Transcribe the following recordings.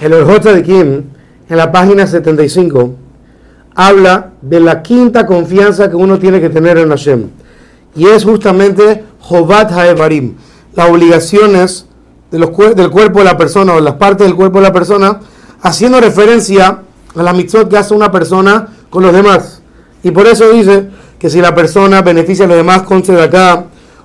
El Orjot Kim, en la página 75, habla de la quinta confianza que uno tiene que tener en Hashem. Y es justamente Jovat Haevarim, las obligaciones de los, del cuerpo de la persona o las partes del cuerpo de la persona, haciendo referencia a la mitzvot que hace una persona con los demás. Y por eso dice que si la persona beneficia a los demás con acá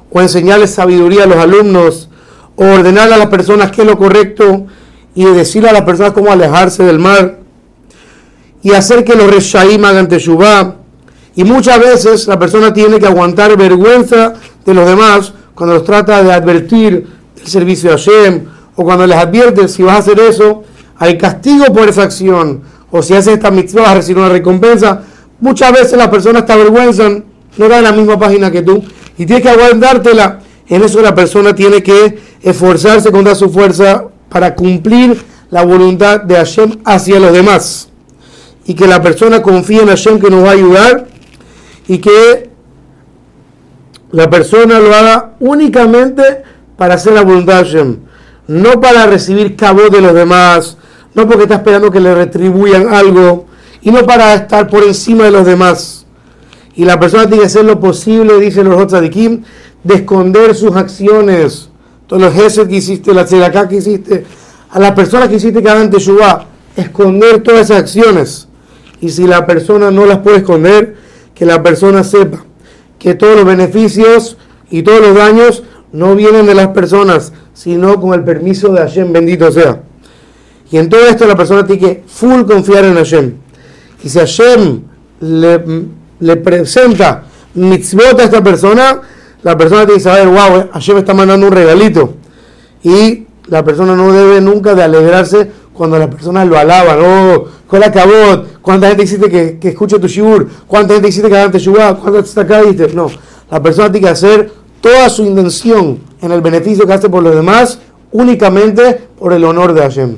o enseñarles sabiduría a los alumnos, o ordenar a las personas qué es lo correcto, y decirle a las personas cómo alejarse del mal, y hacer que los reshaim hagan teshuvah. Y muchas veces la persona tiene que aguantar vergüenza de los demás cuando los trata de advertir del servicio de Hashem, o cuando les advierte si vas a hacer eso, hay castigo por esa acción, o si haces esta mitzvah vas a recibir una recompensa. Muchas veces las personas te avergüenzan, no dan la misma página que tú, y tienes que aguantártela. En eso la persona tiene que esforzarse con toda su fuerza para cumplir la voluntad de Hashem hacia los demás. Y que la persona confíe en Hashem que nos va a ayudar y que la persona lo haga únicamente para hacer la voluntad de Hashem, no para recibir cabo de los demás, no porque está esperando que le retribuyan algo y no para estar por encima de los demás. Y la persona tiene que hacer lo posible, dicen los otros de Kim, de esconder sus acciones. Todos los gestos que hiciste, la tzedakah que hiciste, a las personas que hiciste que hagan teshuvah, esconder todas esas acciones. Y si la persona no las puede esconder, que la persona sepa que todos los beneficios y todos los daños no vienen de las personas, sino con el permiso de Hashem, bendito sea. Y en todo esto la persona tiene que full confiar en Hashem. Y si Hashem le, le presenta mitzvot a esta persona, la persona tiene que saber, wow, Hashem está mandando un regalito. Y la persona no debe nunca de alegrarse cuando las personas lo alaban. Oh, ¿cuál acabó? ¿Cuánta gente hiciste que, que escuche tu shibur? ¿Cuánta gente hiciste que haga tu shibur? ¿Cuánta está acá? No, la persona tiene que hacer toda su intención en el beneficio que hace por los demás únicamente por el honor de Hashem.